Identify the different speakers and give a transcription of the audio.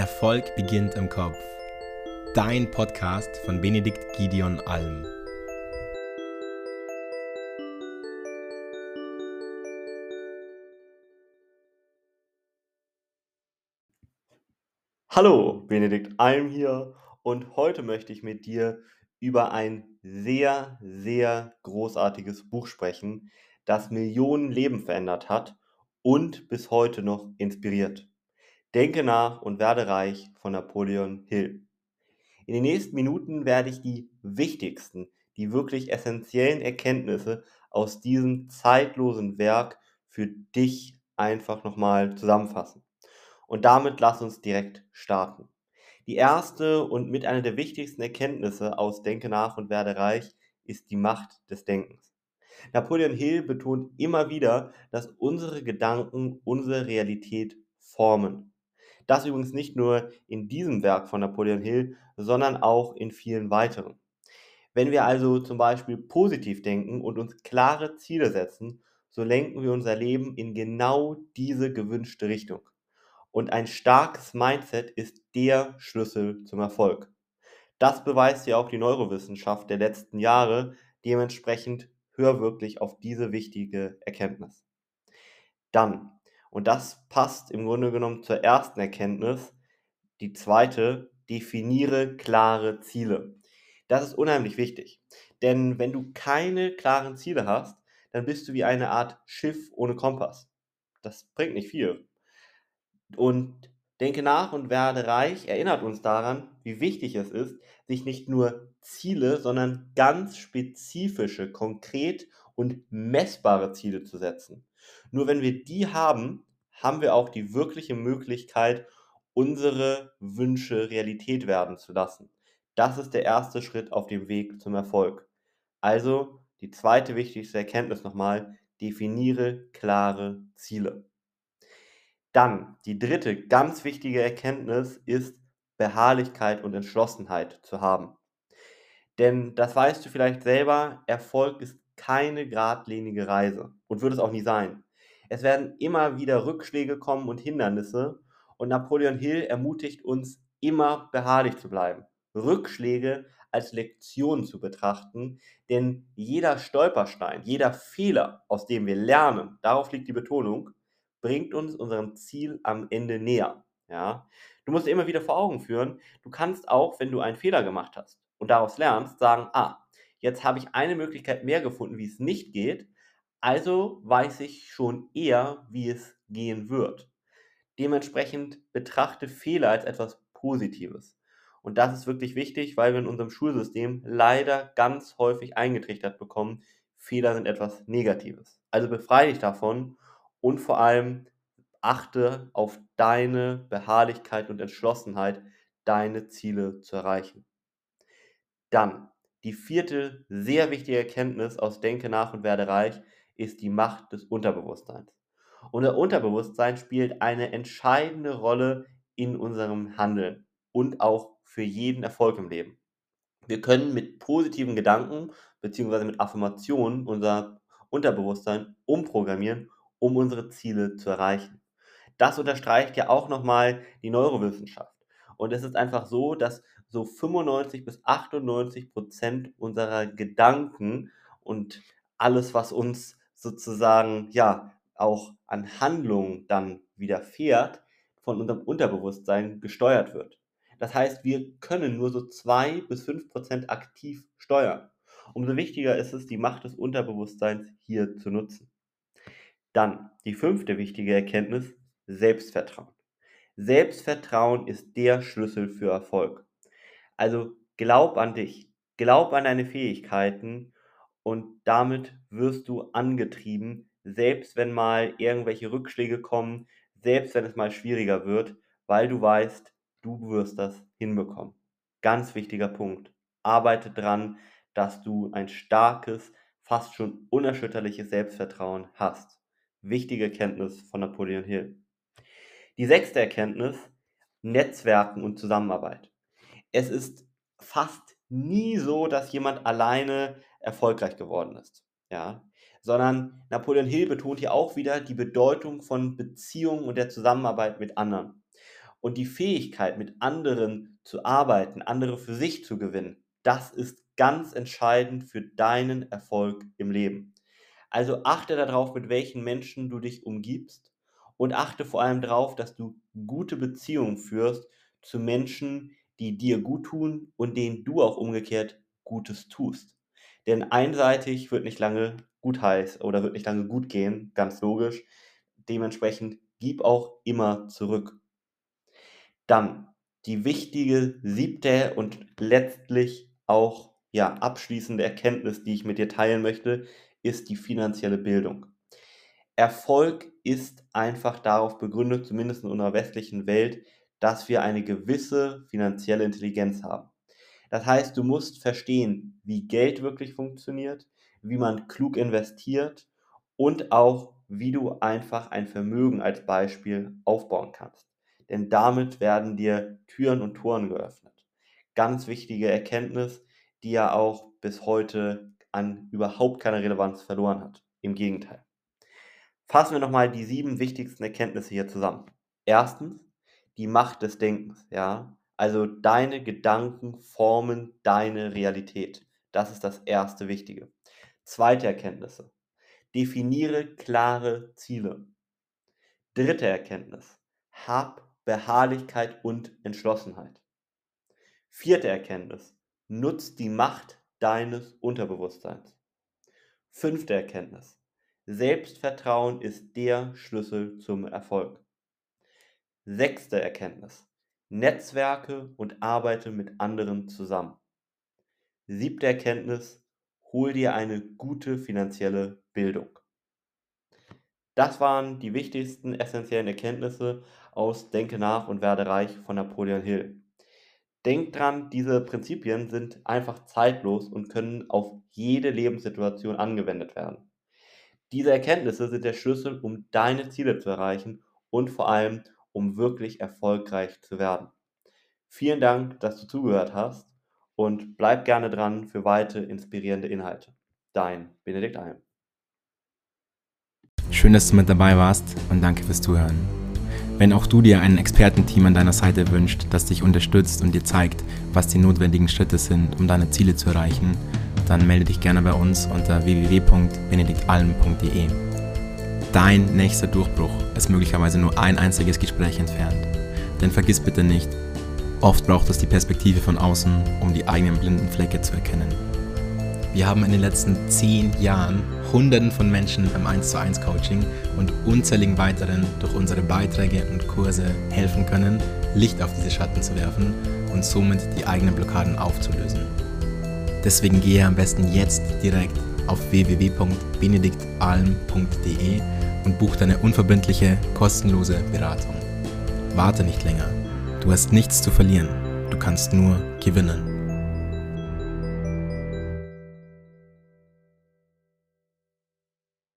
Speaker 1: Erfolg beginnt im Kopf. Dein Podcast von Benedikt Gideon Alm.
Speaker 2: Hallo, Benedikt Alm hier und heute möchte ich mit dir über ein sehr, sehr großartiges Buch sprechen, das Millionen Leben verändert hat und bis heute noch inspiriert. Denke nach und werde reich von Napoleon Hill. In den nächsten Minuten werde ich die wichtigsten, die wirklich essentiellen Erkenntnisse aus diesem zeitlosen Werk für dich einfach nochmal zusammenfassen. Und damit lass uns direkt starten. Die erste und mit einer der wichtigsten Erkenntnisse aus Denke nach und werde reich ist die Macht des Denkens. Napoleon Hill betont immer wieder, dass unsere Gedanken unsere Realität formen. Das übrigens nicht nur in diesem Werk von Napoleon Hill, sondern auch in vielen weiteren. Wenn wir also zum Beispiel positiv denken und uns klare Ziele setzen, so lenken wir unser Leben in genau diese gewünschte Richtung. Und ein starkes Mindset ist der Schlüssel zum Erfolg. Das beweist ja auch die Neurowissenschaft der letzten Jahre. Dementsprechend hör wirklich auf diese wichtige Erkenntnis. Dann und das passt im Grunde genommen zur ersten Erkenntnis. Die zweite, definiere klare Ziele. Das ist unheimlich wichtig. Denn wenn du keine klaren Ziele hast, dann bist du wie eine Art Schiff ohne Kompass. Das bringt nicht viel. Und denke nach und werde reich erinnert uns daran, wie wichtig es ist, sich nicht nur Ziele, sondern ganz spezifische, konkret und messbare Ziele zu setzen. Nur wenn wir die haben, haben wir auch die wirkliche Möglichkeit, unsere Wünsche Realität werden zu lassen. Das ist der erste Schritt auf dem Weg zum Erfolg. Also die zweite wichtigste Erkenntnis nochmal, definiere klare Ziele. Dann die dritte ganz wichtige Erkenntnis ist Beharrlichkeit und Entschlossenheit zu haben. Denn das weißt du vielleicht selber, Erfolg ist keine geradlinige Reise und wird es auch nie sein. Es werden immer wieder Rückschläge kommen und Hindernisse und Napoleon Hill ermutigt uns, immer beharrlich zu bleiben. Rückschläge als Lektion zu betrachten, denn jeder Stolperstein, jeder Fehler, aus dem wir lernen, darauf liegt die Betonung, bringt uns unserem Ziel am Ende näher. Ja? Du musst immer wieder vor Augen führen, du kannst auch, wenn du einen Fehler gemacht hast und daraus lernst, sagen, ah, jetzt habe ich eine Möglichkeit mehr gefunden, wie es nicht geht, also weiß ich schon eher, wie es gehen wird. Dementsprechend betrachte Fehler als etwas Positives. Und das ist wirklich wichtig, weil wir in unserem Schulsystem leider ganz häufig eingetrichtert bekommen, Fehler sind etwas Negatives. Also befreie dich davon und vor allem achte auf deine Beharrlichkeit und Entschlossenheit, deine Ziele zu erreichen. Dann die vierte sehr wichtige Erkenntnis aus Denke nach und werde reich ist die Macht des Unterbewusstseins. Unser Unterbewusstsein spielt eine entscheidende Rolle in unserem Handeln und auch für jeden Erfolg im Leben. Wir können mit positiven Gedanken bzw. mit Affirmationen unser Unterbewusstsein umprogrammieren, um unsere Ziele zu erreichen. Das unterstreicht ja auch nochmal die Neurowissenschaft. Und es ist einfach so, dass so 95 bis 98 Prozent unserer Gedanken und alles, was uns sozusagen ja auch an Handlungen dann widerfährt, von unserem Unterbewusstsein gesteuert wird. Das heißt, wir können nur so 2 bis 5 Prozent aktiv steuern. Umso wichtiger ist es, die Macht des Unterbewusstseins hier zu nutzen. Dann die fünfte wichtige Erkenntnis, Selbstvertrauen. Selbstvertrauen ist der Schlüssel für Erfolg. Also glaub an dich, glaub an deine Fähigkeiten und damit wirst du angetrieben, selbst wenn mal irgendwelche Rückschläge kommen, selbst wenn es mal schwieriger wird, weil du weißt, du wirst das hinbekommen. Ganz wichtiger Punkt. Arbeite dran, dass du ein starkes, fast schon unerschütterliches Selbstvertrauen hast. Wichtige Erkenntnis von Napoleon Hill. Die sechste Erkenntnis, Netzwerken und Zusammenarbeit. Es ist fast nie so, dass jemand alleine erfolgreich geworden ist. Ja, sondern Napoleon Hill betont hier auch wieder die Bedeutung von Beziehungen und der Zusammenarbeit mit anderen. Und die Fähigkeit, mit anderen zu arbeiten, andere für sich zu gewinnen, das ist ganz entscheidend für deinen Erfolg im Leben. Also achte darauf, mit welchen Menschen du dich umgibst und achte vor allem darauf, dass du gute Beziehungen führst zu Menschen, die dir gut tun und denen du auch umgekehrt Gutes tust. Denn einseitig wird nicht lange gut heiß oder wird nicht lange gut gehen, ganz logisch. Dementsprechend gib auch immer zurück. Dann die wichtige siebte und letztlich auch ja abschließende Erkenntnis, die ich mit dir teilen möchte, ist die finanzielle Bildung. Erfolg ist einfach darauf begründet, zumindest in unserer westlichen Welt, dass wir eine gewisse finanzielle Intelligenz haben. Das heißt, du musst verstehen, wie Geld wirklich funktioniert, wie man klug investiert und auch, wie du einfach ein Vermögen als Beispiel aufbauen kannst. Denn damit werden dir Türen und Toren geöffnet. Ganz wichtige Erkenntnis, die ja auch bis heute an überhaupt keine Relevanz verloren hat. Im Gegenteil. Fassen wir nochmal die sieben wichtigsten Erkenntnisse hier zusammen. Erstens, die Macht des Denkens, ja. Also deine Gedanken formen deine Realität. Das ist das erste Wichtige. Zweite Erkenntnisse. Definiere klare Ziele. Dritte Erkenntnis. Hab Beharrlichkeit und Entschlossenheit. Vierte Erkenntnis. Nutz die Macht deines Unterbewusstseins. Fünfte Erkenntnis. Selbstvertrauen ist der Schlüssel zum Erfolg. Sechste Erkenntnis. Netzwerke und arbeite mit anderen zusammen. Siebte Erkenntnis, hol dir eine gute finanzielle Bildung. Das waren die wichtigsten essentiellen Erkenntnisse aus Denke nach und werde reich von Napoleon Hill. Denk dran, diese Prinzipien sind einfach zeitlos und können auf jede Lebenssituation angewendet werden. Diese Erkenntnisse sind der Schlüssel, um deine Ziele zu erreichen und vor allem, um wirklich erfolgreich zu werden. Vielen Dank, dass du zugehört hast und bleib gerne dran für weitere inspirierende Inhalte. Dein Benedikt Alm.
Speaker 1: Schön, dass du mit dabei warst und danke fürs Zuhören. Wenn auch du dir ein Expertenteam an deiner Seite wünscht, das dich unterstützt und dir zeigt, was die notwendigen Schritte sind, um deine Ziele zu erreichen, dann melde dich gerne bei uns unter www.benediktalm.de. Dein nächster Durchbruch ist möglicherweise nur ein einziges Gespräch entfernt. Denn vergiss bitte nicht, oft braucht es die Perspektive von außen, um die eigenen blinden Flecke zu erkennen. Wir haben in den letzten zehn Jahren Hunderten von Menschen im 1 zu 1 Coaching und unzähligen weiteren durch unsere Beiträge und Kurse helfen können, Licht auf diese Schatten zu werfen und somit die eigenen Blockaden aufzulösen. Deswegen gehe am besten jetzt direkt auf www.benediktalm.de und buch deine unverbindliche, kostenlose Beratung. Warte nicht länger. Du hast nichts zu verlieren. Du kannst nur gewinnen.